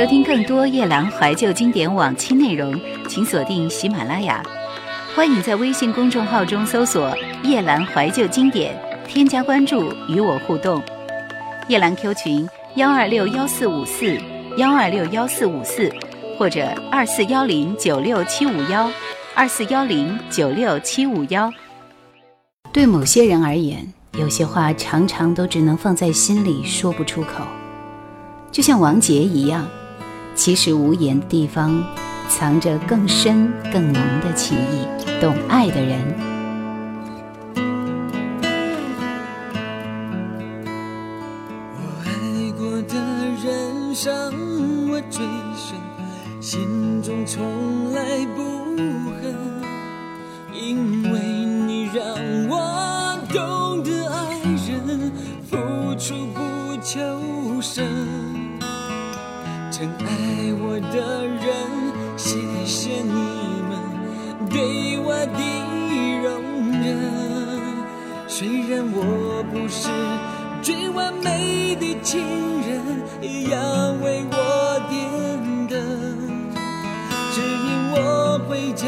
收听更多叶兰怀旧经典往期内容，请锁定喜马拉雅。欢迎在微信公众号中搜索“叶兰怀旧经典”，添加关注与我互动。叶兰 Q 群：幺二六幺四五四幺二六幺四五四。或者二四幺零九六七五幺，二四幺零九六七五幺。对某些人而言，有些话常常都只能放在心里说不出口，就像王杰一样，其实无言的地方，藏着更深更浓的情谊。懂爱的人，虽然我不是最完美的情人，一样为我点灯。指引我回家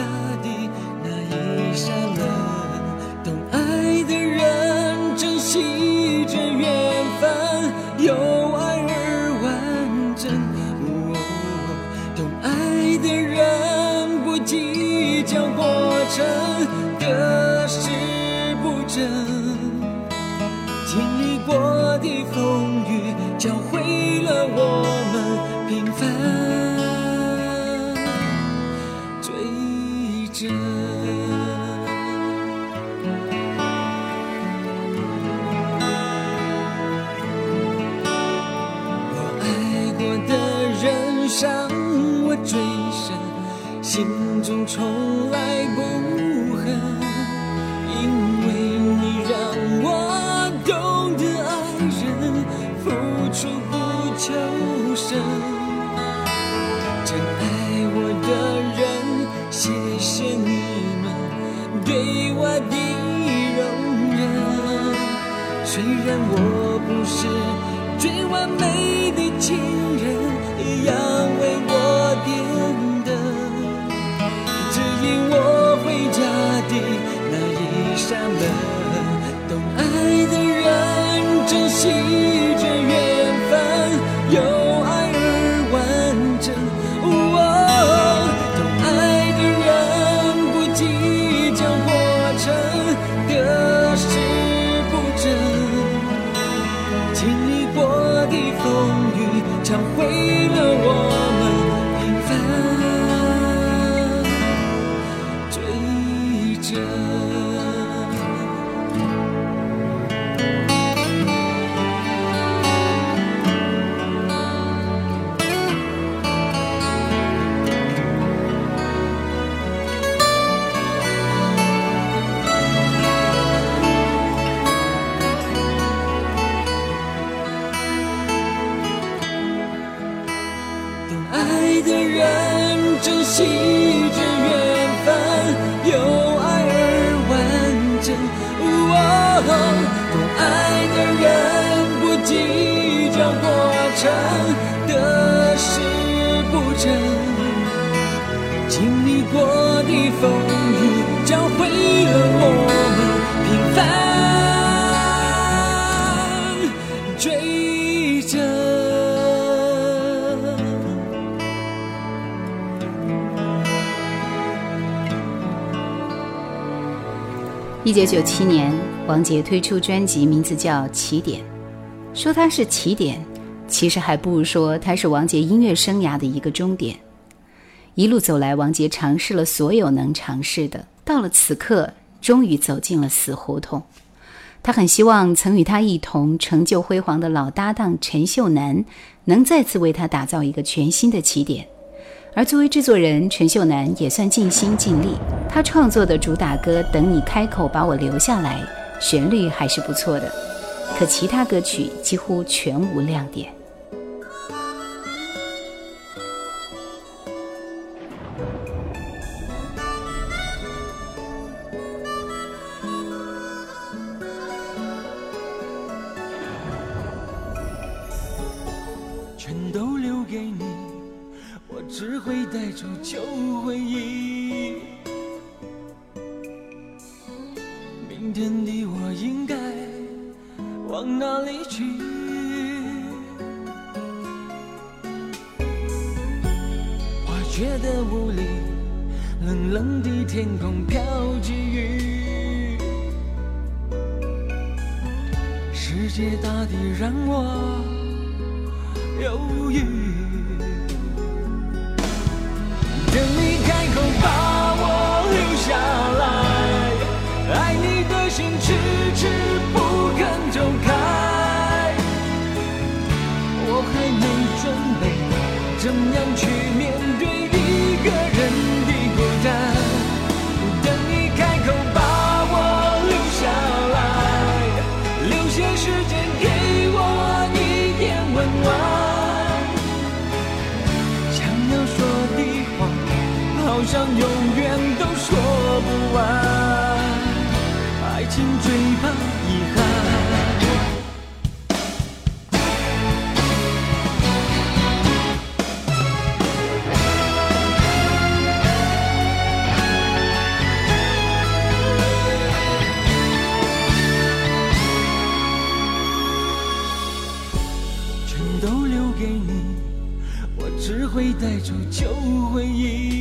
一九九七年，王杰推出专辑，名字叫《起点》。说它是起点，其实还不如说它是王杰音乐生涯的一个终点。一路走来，王杰尝试了所有能尝试的，到了此刻，终于走进了死胡同。他很希望曾与他一同成就辉煌的老搭档陈秀楠能再次为他打造一个全新的起点。而作为制作人，陈秀楠也算尽心尽力。他创作的主打歌《等你开口把我留下来》，旋律还是不错的，可其他歌曲几乎全无亮点。天地，我应该往哪里去？我觉得无力，冷冷的天空飘起雨，世界大地让我犹豫。怎样去面对。一个人的孤单，等你开口把我留下来，留些时间给我一点温暖。想要说的话，好像永远都说不完。带走旧回忆，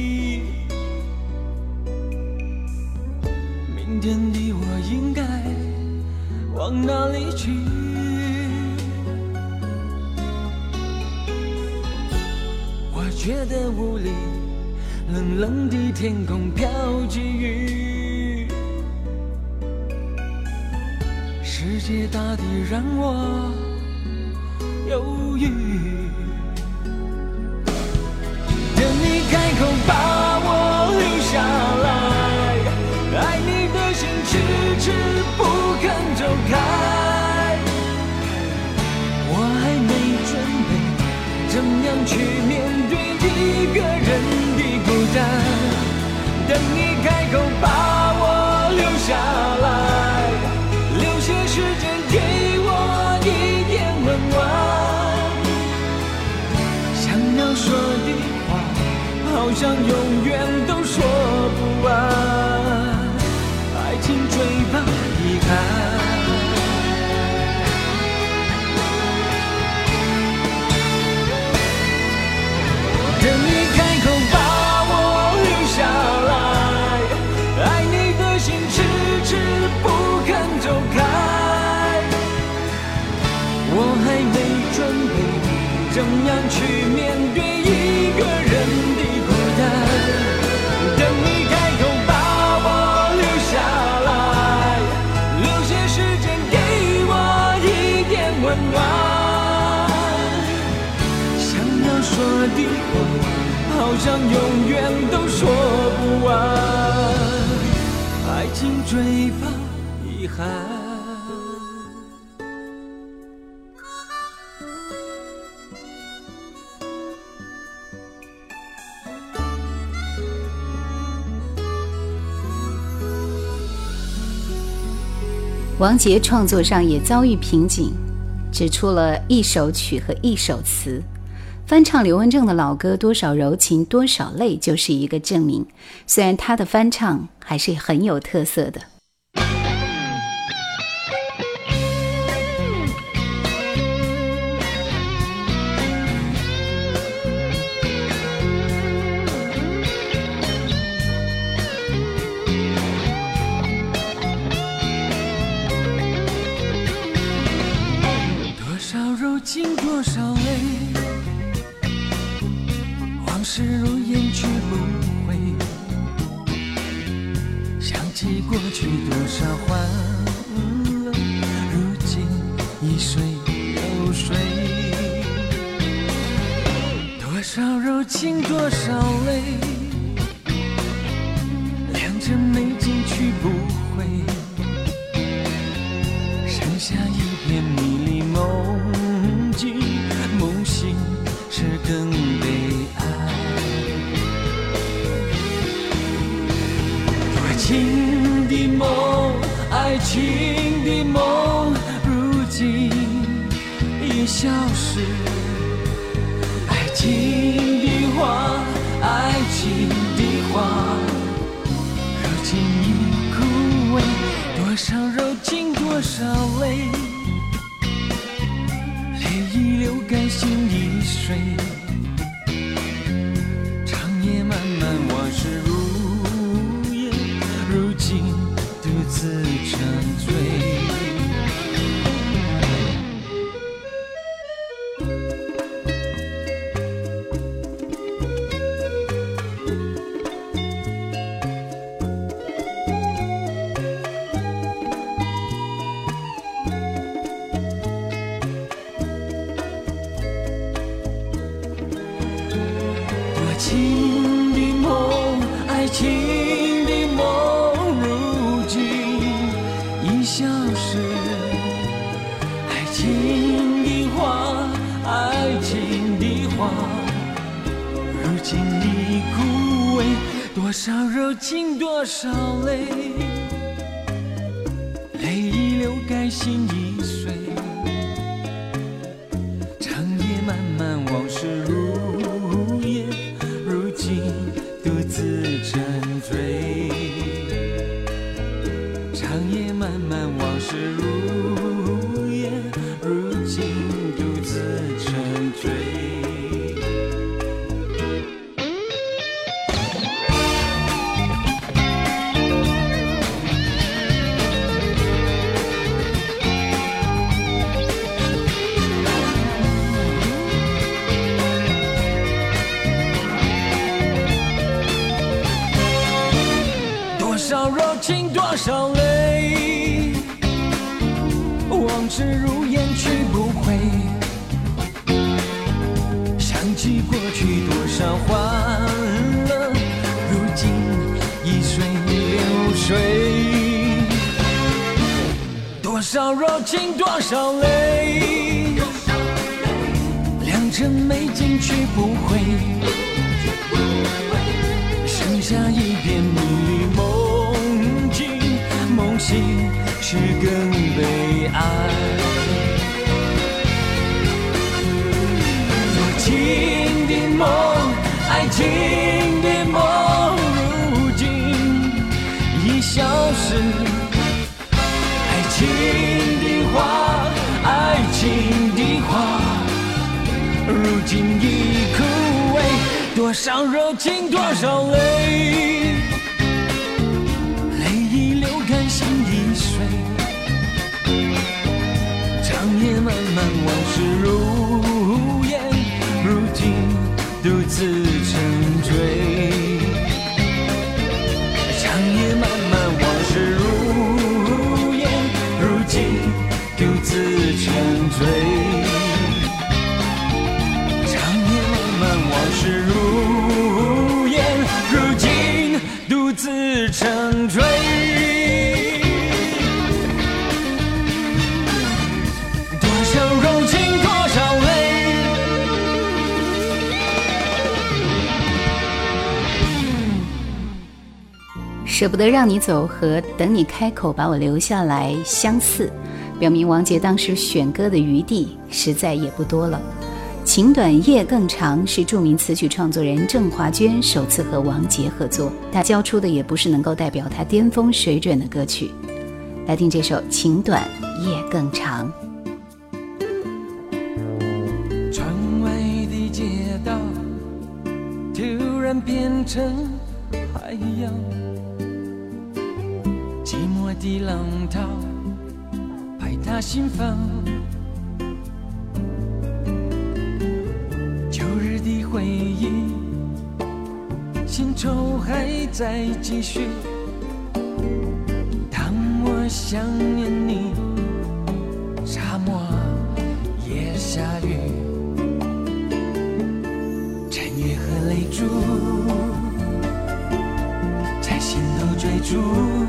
口把我留下来，爱你的心迟迟不肯走开，我还没准备怎样去面对一个人的孤单。等你开口把我留下来，就像永远都说不完，爱情最怕遗憾。等你开口把我留下来，爱你的心迟迟不肯走开，我还没准备怎样去好像永远都说不完。爱情最怕遗憾。王杰创作上也遭遇瓶颈，只出了一首曲和一首词。翻唱刘文正的老歌，多少柔情，多少泪，就是一个证明。虽然他的翻唱还是很有特色的。多少柔情，多少泪。往事如烟去不回，想起过去多少欢乐如今一水流水。多少柔情，多少泪，消失。爱情的花，爱情的花，如今已枯萎。多少柔情，多少泪，泪已流干，心已碎。情的梦，爱情的梦，如今已消失。爱情的花，爱情的花，如今已枯萎。多少柔情，多少泪，泪已流干，心已多少泪，良辰美景去不回。剩下一片迷离梦境，梦醒时更悲哀。多情的梦，爱情的梦，如今已消失。爱情花，爱情的花。如今已枯萎，多少柔情，多少泪，泪已流干，心已碎。长夜漫漫，往事如舍不得让你走和等你开口把我留下来相似，表明王杰当时选歌的余地实在也不多了。情短夜更长是著名词曲创作人郑华娟首次和王杰合作，他交出的也不是能够代表他巅峰水准的歌曲。来听这首《情短夜更长》。窗外的街道突然变成的浪涛拍打心房，旧日的回忆，新愁还在继续。当我想念你，沙漠也下雨，尘月和泪珠在心头追逐。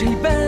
谁笨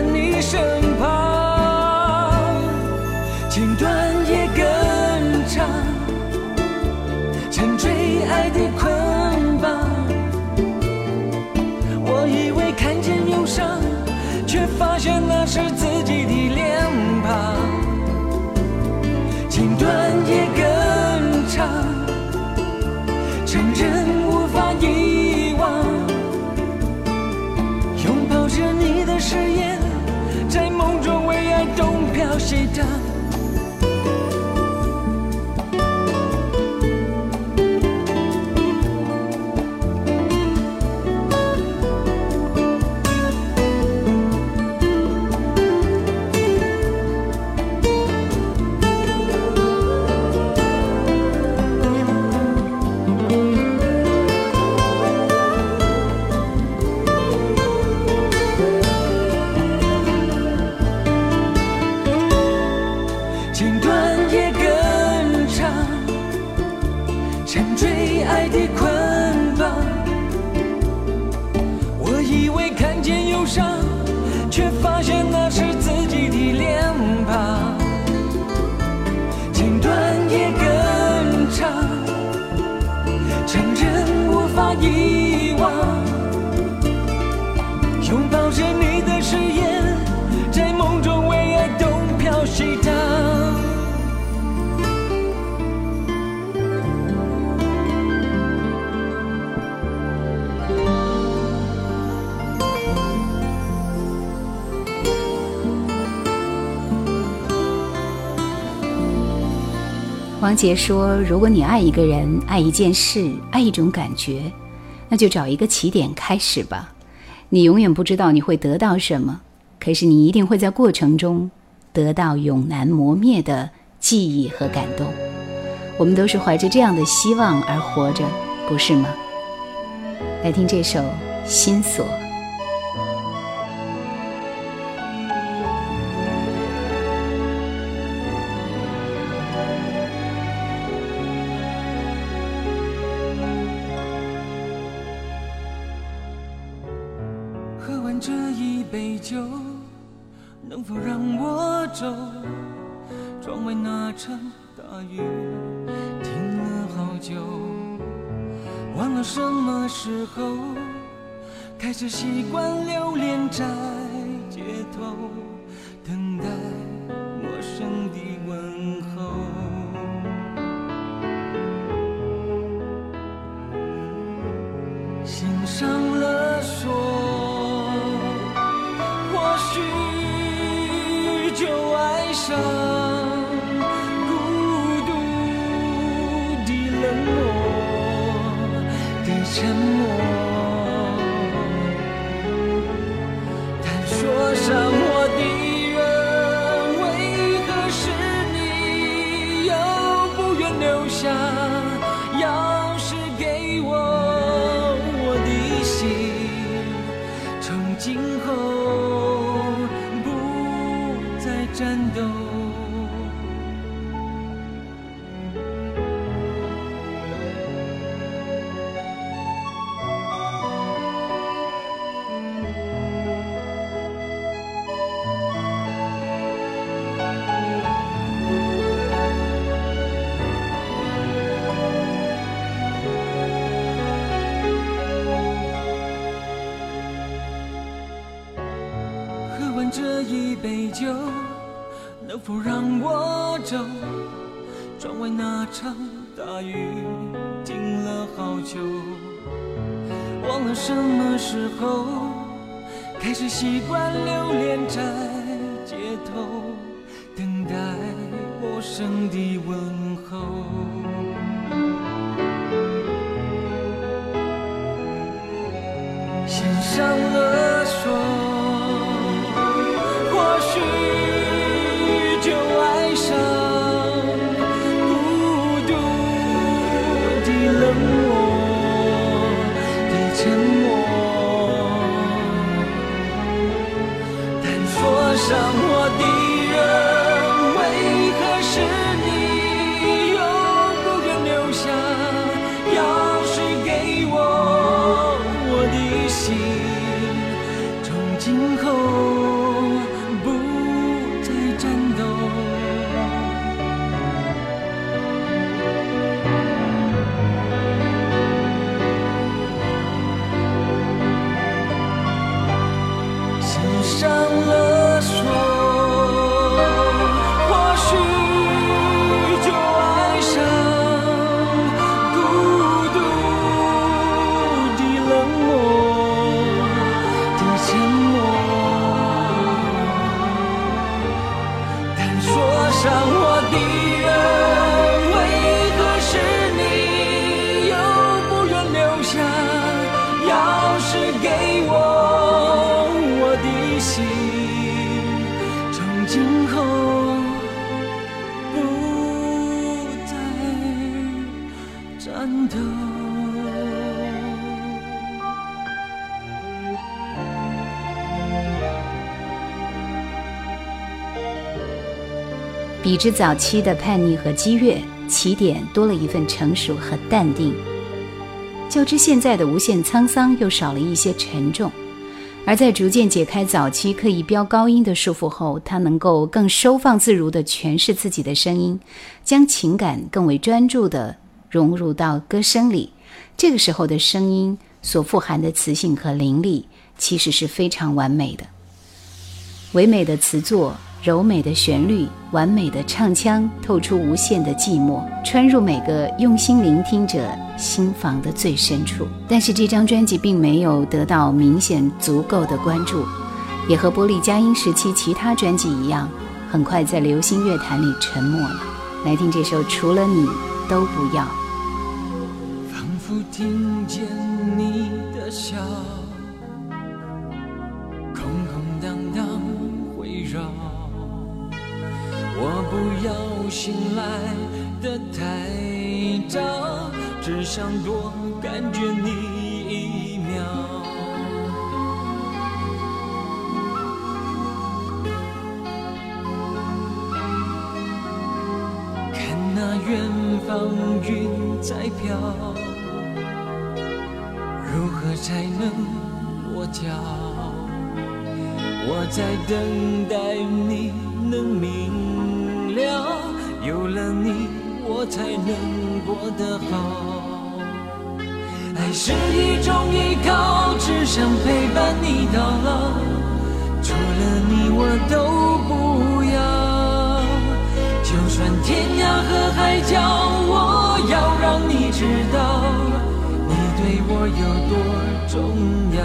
王杰说如果你爱一个人爱一件事爱一种感觉那就找一个起点开始吧。你永远不知道你会得到什么可是你一定会在过程中得到永难磨灭的记忆和感动。我们都是怀着这样的希望而活着不是吗？来听这首心锁。酒能否让我走窗外那场大雨停了好久？忘了什么时候开始习惯留恋这了什么时候开始习惯留恋在街头，等待陌生的问候。献上了比之早期的叛逆和激越，起点多了一份成熟和淡定；较之现在的无限沧桑，又少了一些沉重。而在逐渐解开早期刻意飙高音的束缚后，他能够更收放自如地诠释自己的声音，将情感更为专注地融入到歌声里。这个时候的声音所富含的磁性和灵力，其实是非常完美的。唯美的词作，柔美的旋律，完美的唱腔，透出无限的寂寞，穿入每个用心聆听者心房的最深处。但是这张专辑并没有得到明显足够的关注，也和玻璃佳音时期其他专辑一样，很快在流行乐坛里沉没了。来听这首《除了你都不要》。仿佛听见我不要醒来的太早，只想多感觉你一秒。看那远方云在飘，如何才能落脚？我在等待你能明了，有了你，我才能过得好。爱是一种依靠，只想陪伴你到老，除了你我都不要。就算天涯和海角，我要让你知道，你对我有多重要。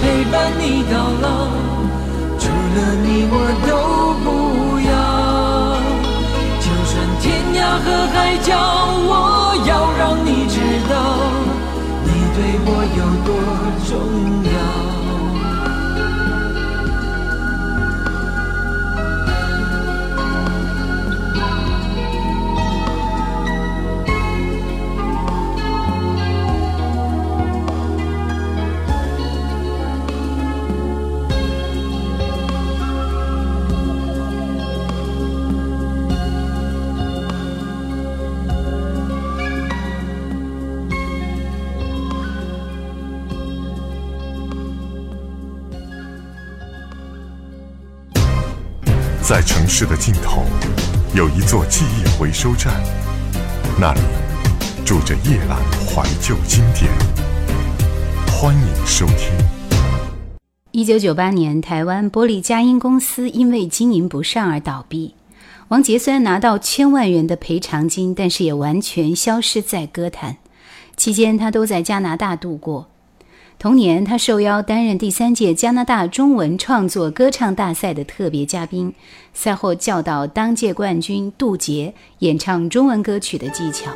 陪伴你到老，除了你我都市的尽头，有一座记忆回收站，那里住着夜阑怀旧经典。欢迎收听。一九九八年，台湾玻璃佳音公司因为经营不善而倒闭。王杰虽然拿到千万元的赔偿金，但是也完全消失在歌坛。期间，他都在加拿大度过。同年，他受邀担任第三届加拿大中文创作歌唱大赛的特别嘉宾，赛后教导当届冠军杜杰演唱中文歌曲的技巧。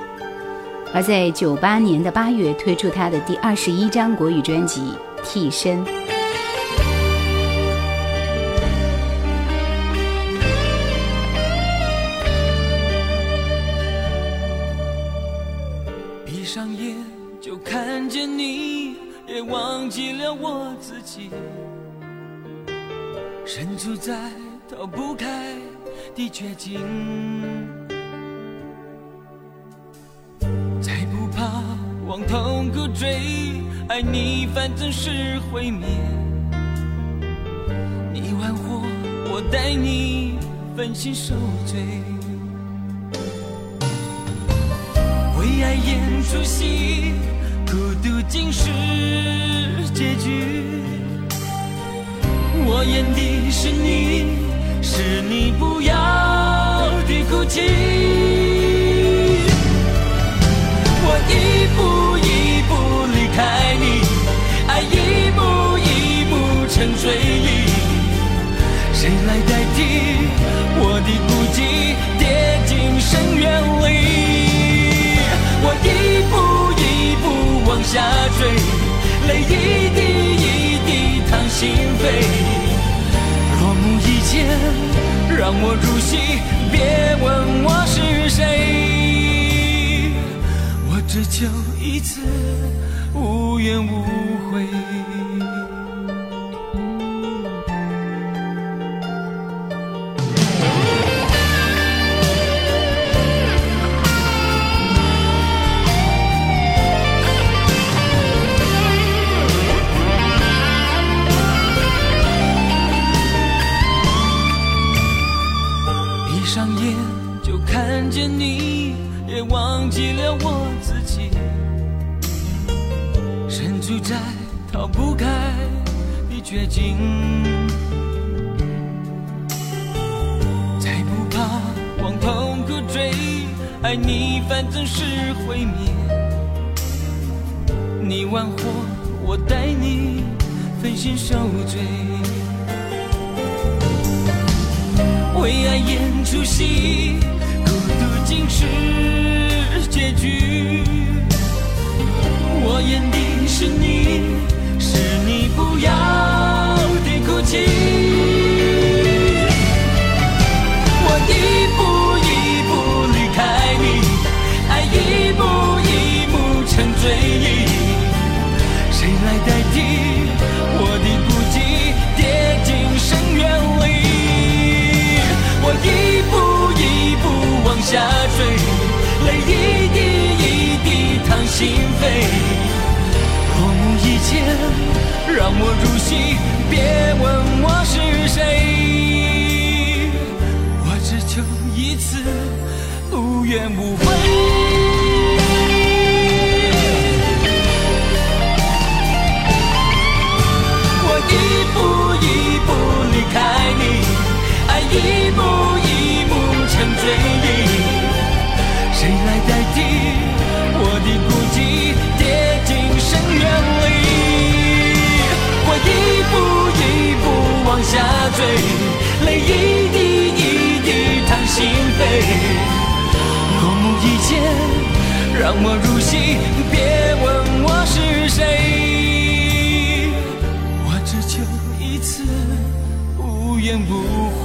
而在九八年的八月，推出他的第二十一张国语专辑《替身》。身处在逃不开的绝境，再不怕往痛苦追，爱你反正是毁灭。你玩火，我带你分心受罪，为爱演出戏。孤独竟是结局，我演的是你，是你不要的哭泣。我一步一步离开你，爱一步一步成追忆，谁来代替我的孤寂，跌进深渊里？我一步一步。往下坠，泪一滴一滴淌心扉。落幕以前，让我入戏，别问我是谁。我只求一次无怨无悔。不该你绝境，再不怕光痛，苦追爱你，反正是毁灭。你玩火，我带你分心受罪，为爱演出戏，孤独竟是结局。我演的是你。是你不要的哭泣。我一步一步离开你，爱一幕一幕成追忆。谁来代替我的孤寂，跌进深渊里？我一步一步往下坠，泪一滴一滴淌心扉。落幕以前，让我入戏，别问我是谁。我只求一次无怨无悔。往下坠，泪一滴一滴淌心扉。落幕以前，让我入戏，别问我是谁。我只求一次无怨无悔。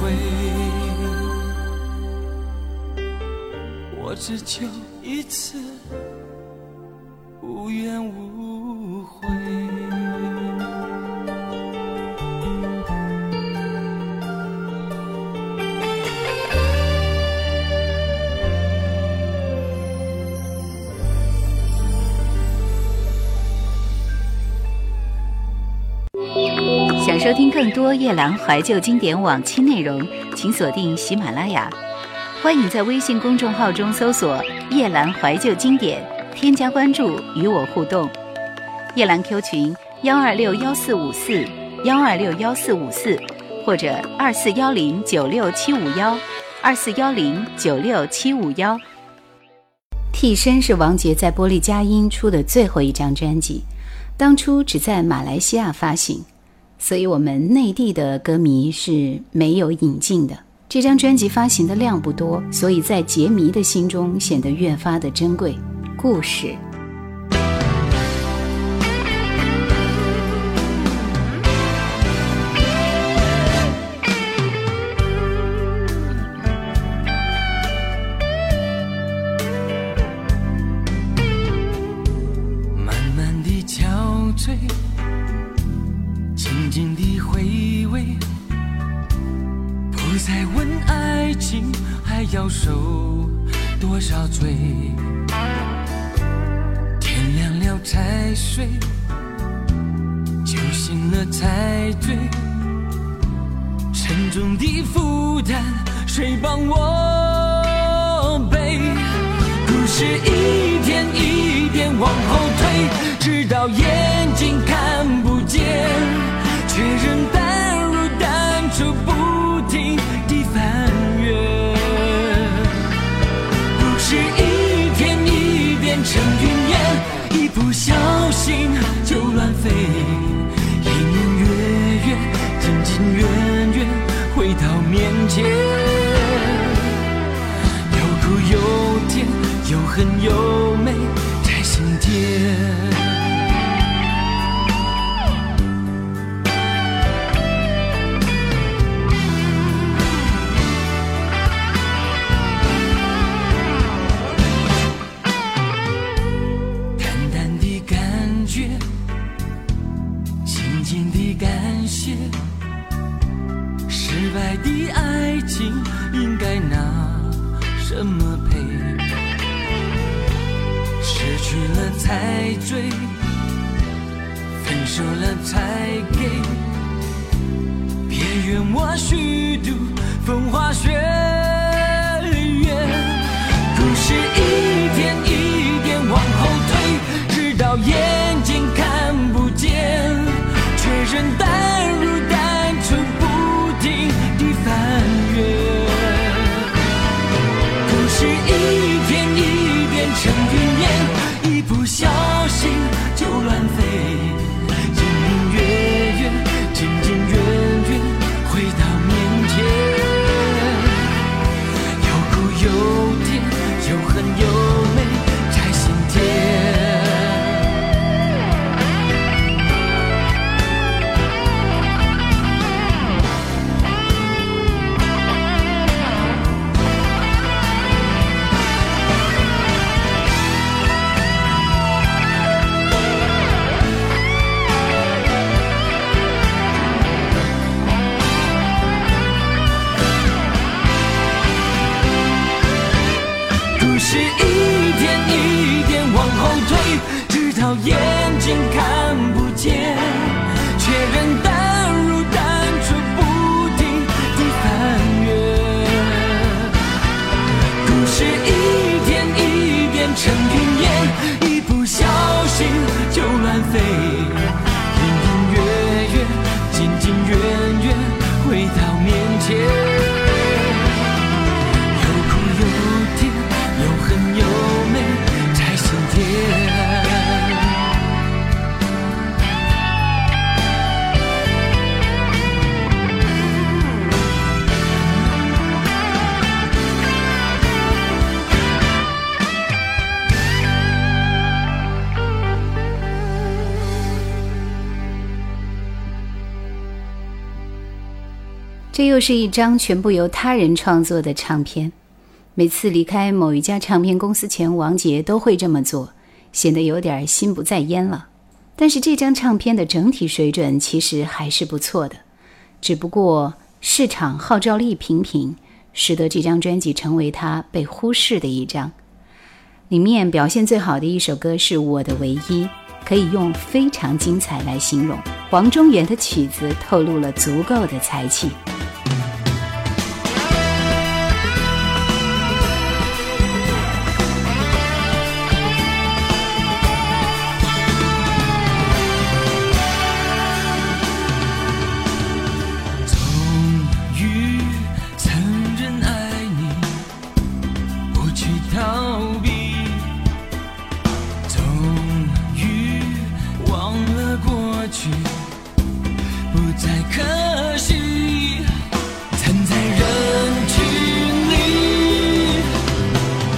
我只求一次收听更多夜兰怀旧经典往期内容，请锁定喜马拉雅。欢迎在微信公众号中搜索“夜兰怀旧经典”，添加关注与我互动。夜兰 Q 群：幺二六幺四五四幺二六幺四五四，或者二四幺零九六七五幺二四幺零九六七五幺。替身是王杰在玻璃佳音出的最后一张专辑，当初只在马来西亚发行，所以我们内地的歌迷是没有引进的。这张专辑发行的量不多，所以在杰迷的心中显得越发的珍贵。故事。慢慢的憔悴，再问爱情还要受多少罪。天亮了才睡，酒醒了才醉，沉重的负担谁帮我背？故事一天一天往后推，直到眼睛看不见，却仍淡如淡出，不停地翻阅。故事一天一变成云烟，一不小心就乱飞，年年月月，近近远远，回到面前。有苦有甜，有恨有美，在心间。退，直到眼睛看这又是一张全部由他人创作的唱片。每次离开某一家唱片公司前，王杰都会这么做，显得有点心不在焉了。但是这张唱片的整体水准其实还是不错的，只不过市场号召力平平，使得这张专辑成为他被忽视的一张。里面表现最好的一首歌是《我的唯一》，可以用非常精彩来形容。黄中原的曲子透露了足够的才气。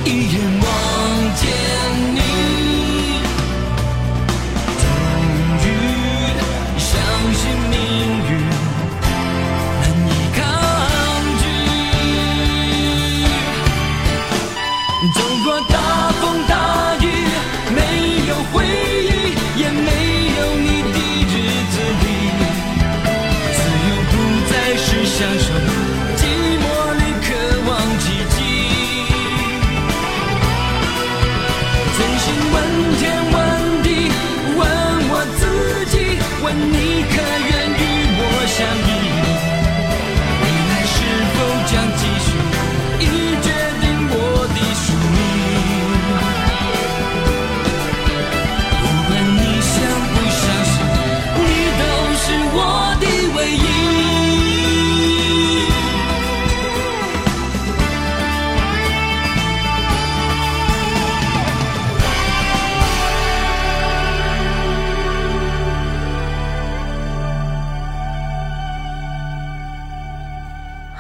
一眼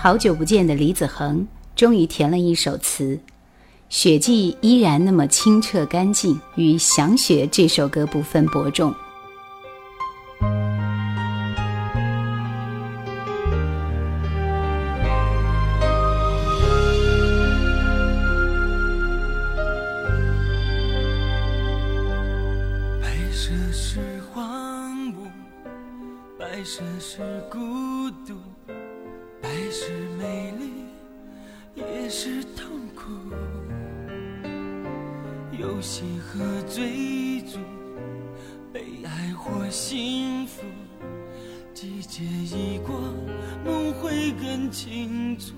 好久不见的李子恒终于填了一首词，雪季依然那么清澈干净，与《想雪》这首歌不分伯仲。幸福，季节已过，梦会更清楚。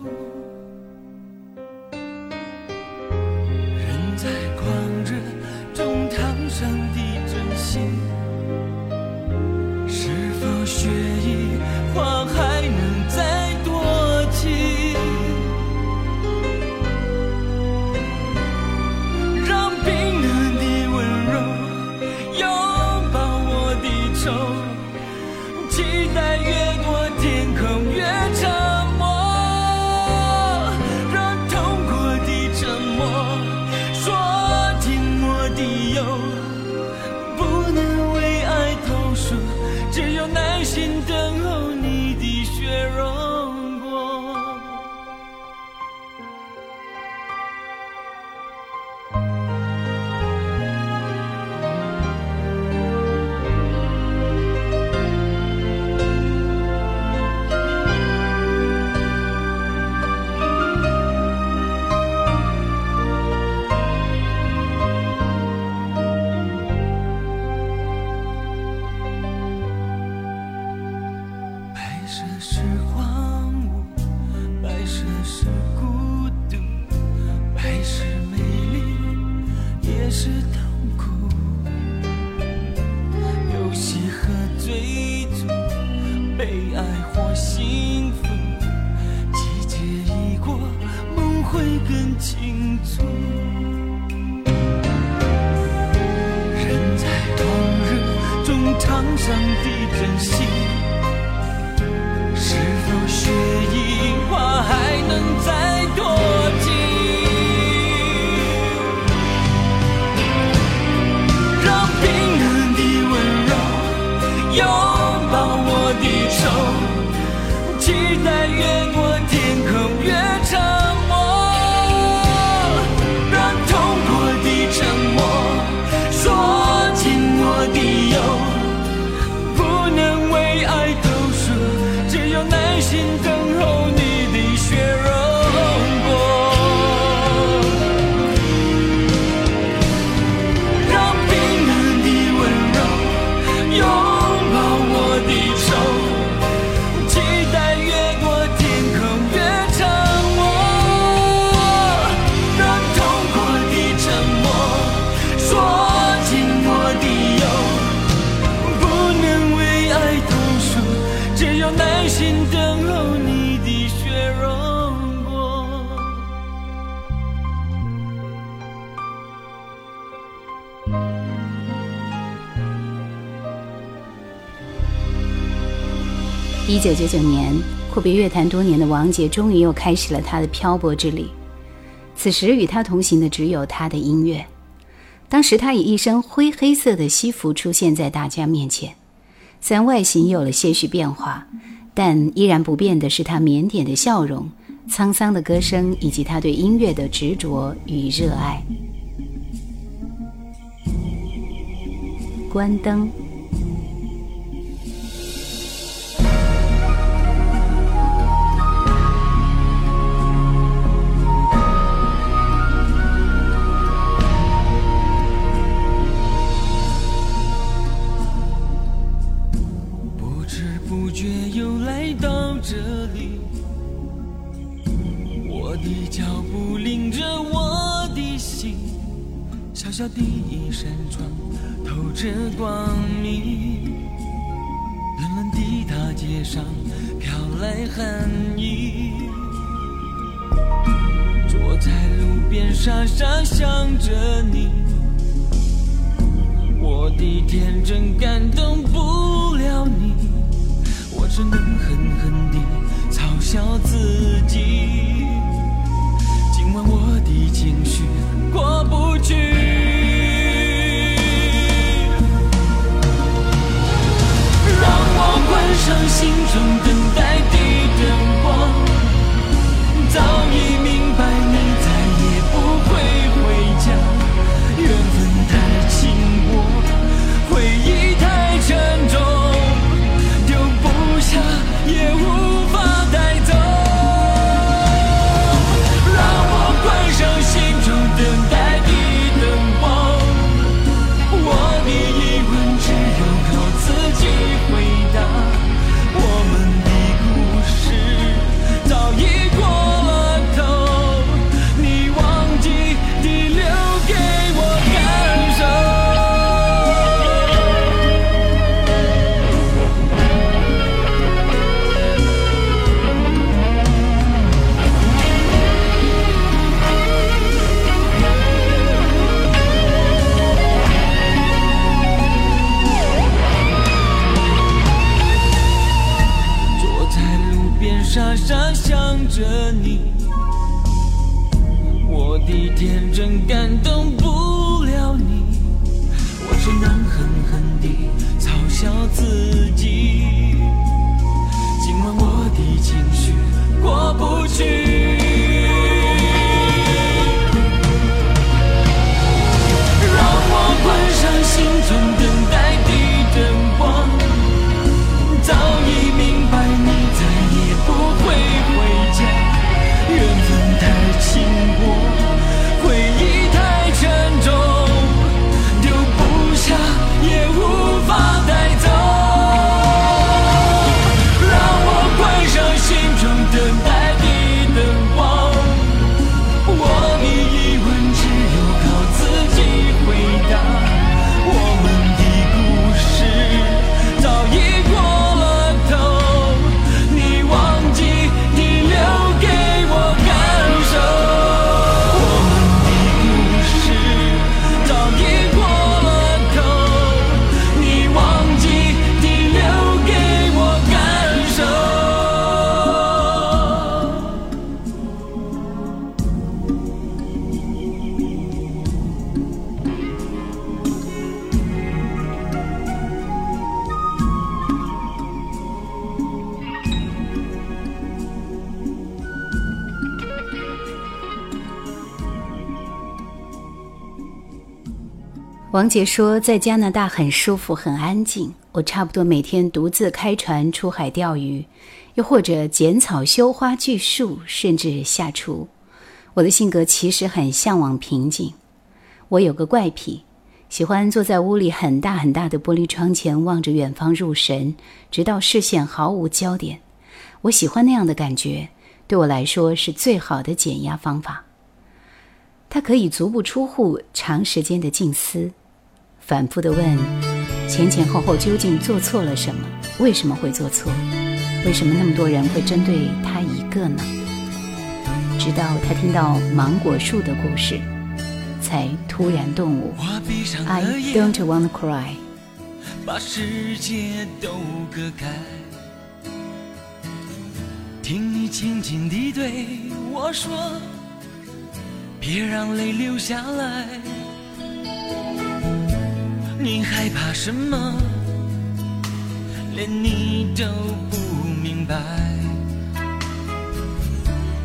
一九九九年，阔别乐坛多年的王杰终于又开始了他的漂泊之旅。此时与他同行的只有他的音乐。当时他以一身灰黑色的西服出现在大家面前，虽然外形有了些许变化，但依然不变的是他腼腆的笑容、沧桑的歌声以及他对音乐的执着与热爱。关灯。却又来到这里，我的脚步领着我的心，小小的一扇窗透着光明，冷冷的大街上飘来寒意，坐在路边傻傻想着你。我的天真感动不了你，只能狠狠地嘲笑自己。今晚我的情绪过不去，让我关上心中等待的灯光。早已天真感动不了你，我只能狠狠地嘲笑自己。王杰说，在加拿大很舒服，很安静。我差不多每天独自开船出海钓鱼，又或者剪草、修花、锯树，甚至下厨。我的性格其实很向往平静。我有个怪癖，喜欢坐在屋里很大很大的玻璃窗前，望着远方入神，直到视线毫无焦点。我喜欢那样的感觉，对我来说是最好的减压方法。它可以足不出户，长时间的静思。反复的问，前前后后究竟做错了什么？为什么会做错？为什么那么多人会针对他一个呢？直到他听到芒果树的故事，才突然顿悟。I don't want to cry。把世界都隔开，听你轻轻地对我说，别让泪流下来。你害怕什么？连你都不明白。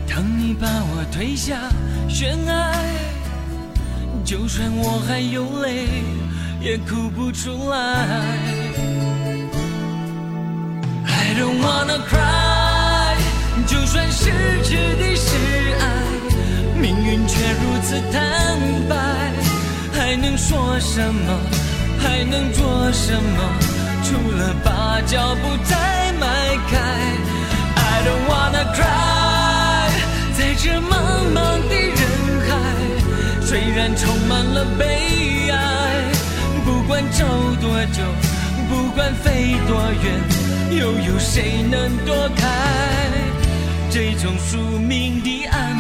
当你把我推下悬崖，就算我还有泪，也哭不出来。I don't wanna cry，就算失去的是爱，命运却如此坦白，还能说什么？还能做什么？除了把脚步再迈开。I don't wanna cry，在这茫茫的人海，虽然充满了悲哀，不管走多久，不管飞多远，又有谁能躲开这种宿命的安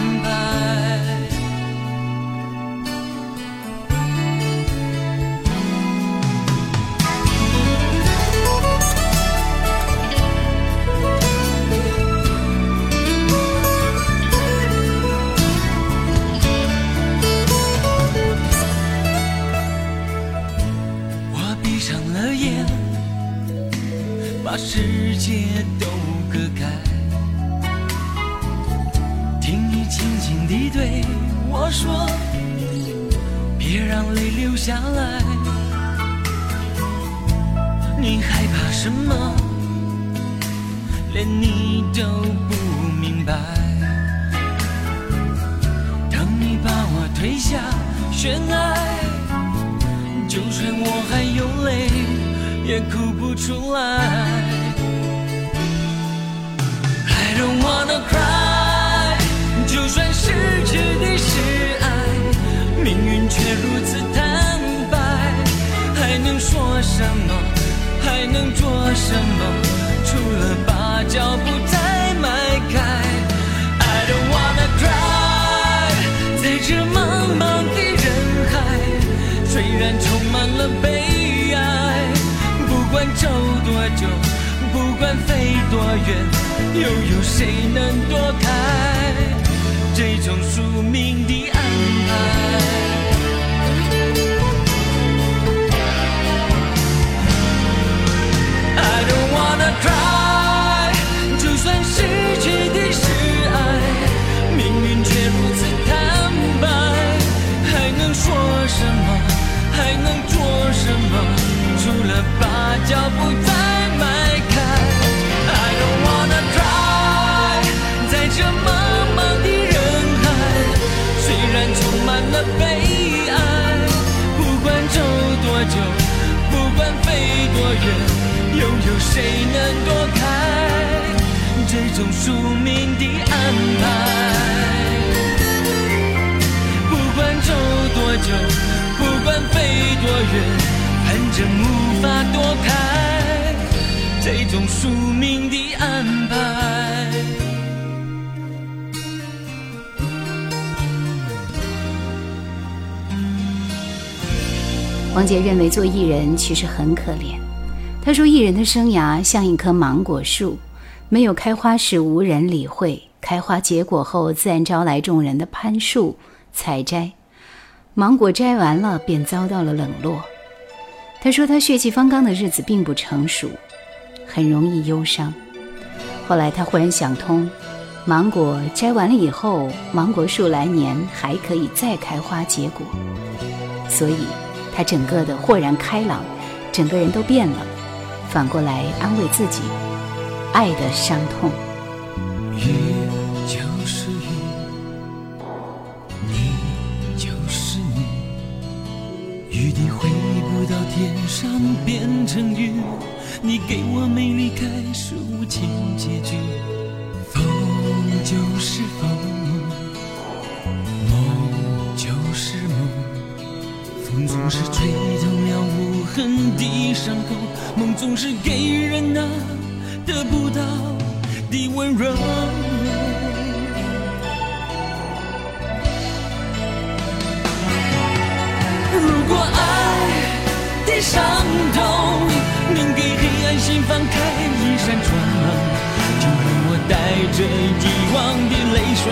世界都隔开，听你轻轻地对我说，别让泪流下来。你害怕什么？连你都不明白。当你把我推下悬崖，就算我还有泪。也哭不出来。I don't wanna cry，就算失去的是爱，命运却如此坦白，还能说什么？还能做什么？除了把脚步再迈开。I don't wanna cry，在这茫茫的人海，虽然充满了悲哀。不管走多久，不管飞多远，又有谁能躲开这种宿命的安排？I don't wanna cry，就算失去的是爱，命运却如此坦白，还能说什么？还能做什么？除了把脚步再久，不管飞多远，又有谁能躲开这种宿命的安排？不管走多久，不管飞多远。反正无法躲开这种宿命的安排。王杰认为做艺人其实很可怜。他说，艺人的生涯像一棵芒果树，没有开花时无人理会，开花结果后自然招来众人的攀树采摘。芒果摘完了，便遭到了冷落。他说：“他血气方刚的日子并不成熟，很容易忧伤。后来他忽然想通，芒果摘完了以后，芒果树来年还可以再开花结果，所以他整个的豁然开朗，整个人都变了。反过来安慰自己，爱的伤痛。雨就是雨，你就是你，雨滴回不到天上变成雨，你给我美丽开始无情结局。风就是风，风总是吹痛了无痕的伤口，梦总是给人那得不到的温柔。如果爱的伤痛能给黑暗心房开一扇窗，就让我带着遗忘的泪水，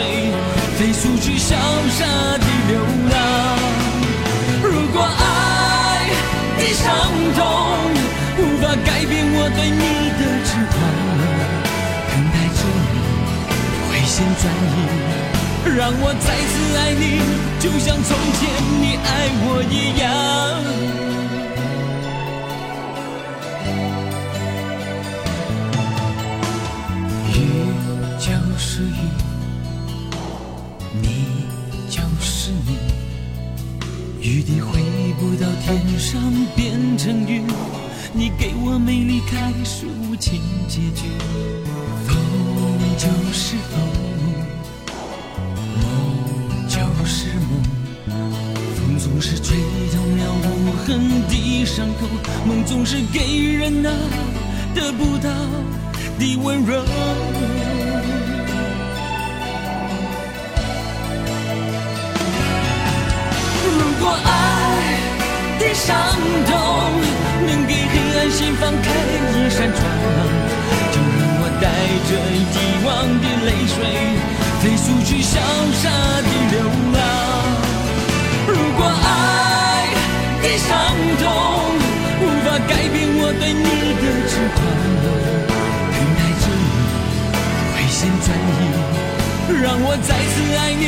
飞速去潇洒的流浪。心转意，让我再次爱你，就像从前你爱我一样。雨就是雨，你。就是你，雨滴回不到天上变成雨，你给我美丽开始无情结局。风就是风，总是吹痛了无痕的伤口，梦总是给人那得不到的温柔。如果爱的伤痛能给黑暗心房开一扇窗，就让我带着遗忘的泪水，飞速去潇洒的流浪。痛无法改变我对你的痴狂，等待着你回心转意，让我再次爱你，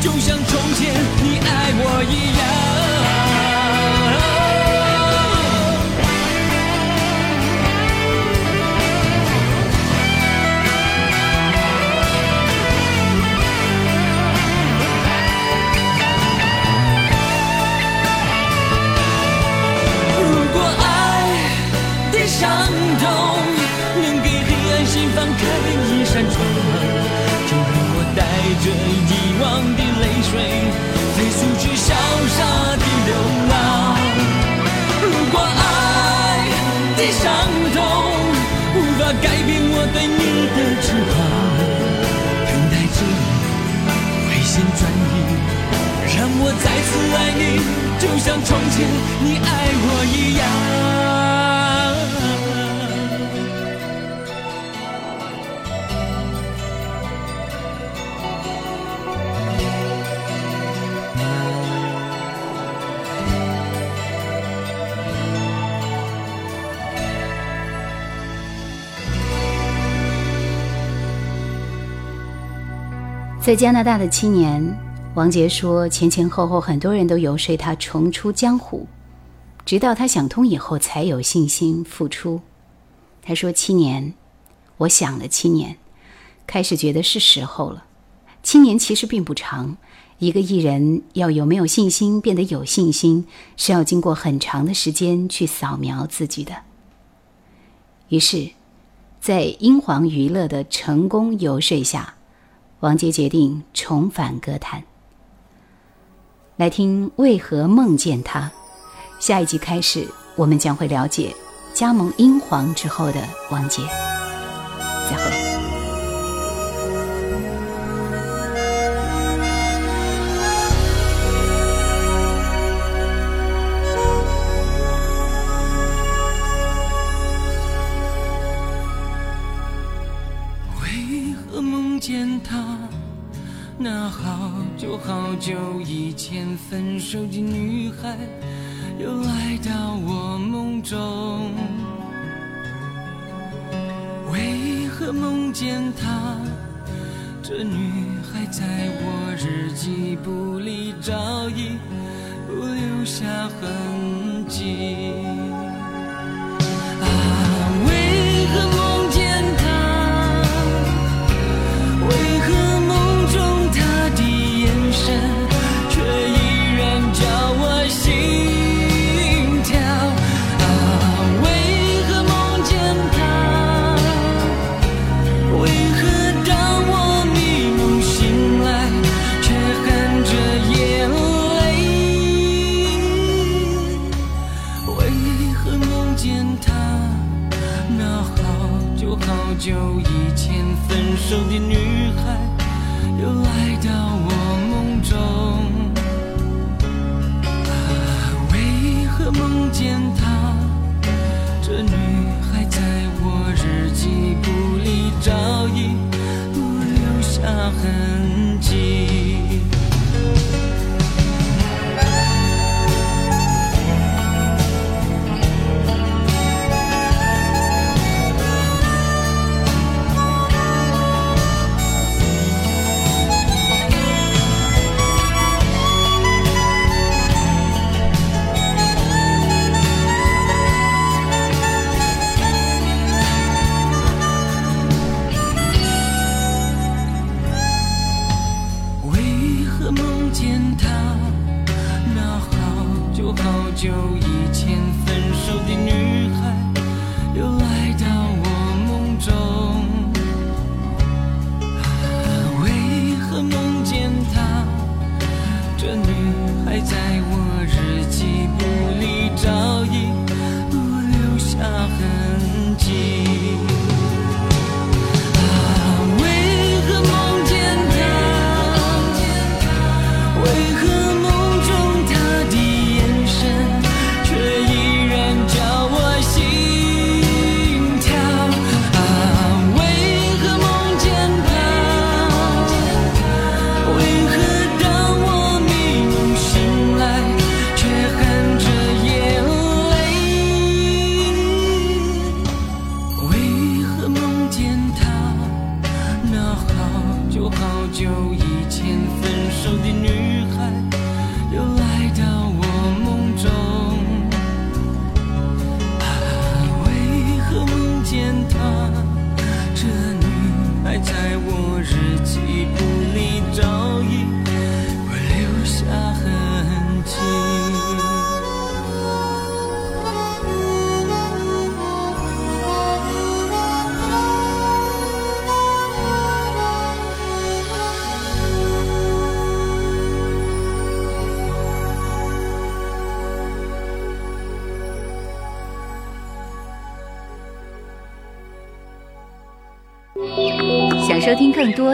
就像从前你爱我一样。着遗忘的泪水，飞速去潇洒的流浪。如果爱的伤痛无法改变我对你的痴狂，等待着你回心转意，让我再次爱你，就像从前你爱在加拿大的七年，王杰说前前后后很多人都游说他重出江湖，直到他想通以后才有信心复出。他说七年，我想了七年，开始觉得是时候了。七年其实并不长，一个艺人要有没有信心变得有信心，是要经过很长的时间去扫描自己的。于是，在英皇娱乐的成功游说下，王杰决定重返歌坛。来听为何梦见他。下一集开始，我们将会了解加盟英皇之后的王杰。再会。很久以前分手的女孩又来到我梦中为何梦见她这女孩在我日记簿里早已不留下痕迹。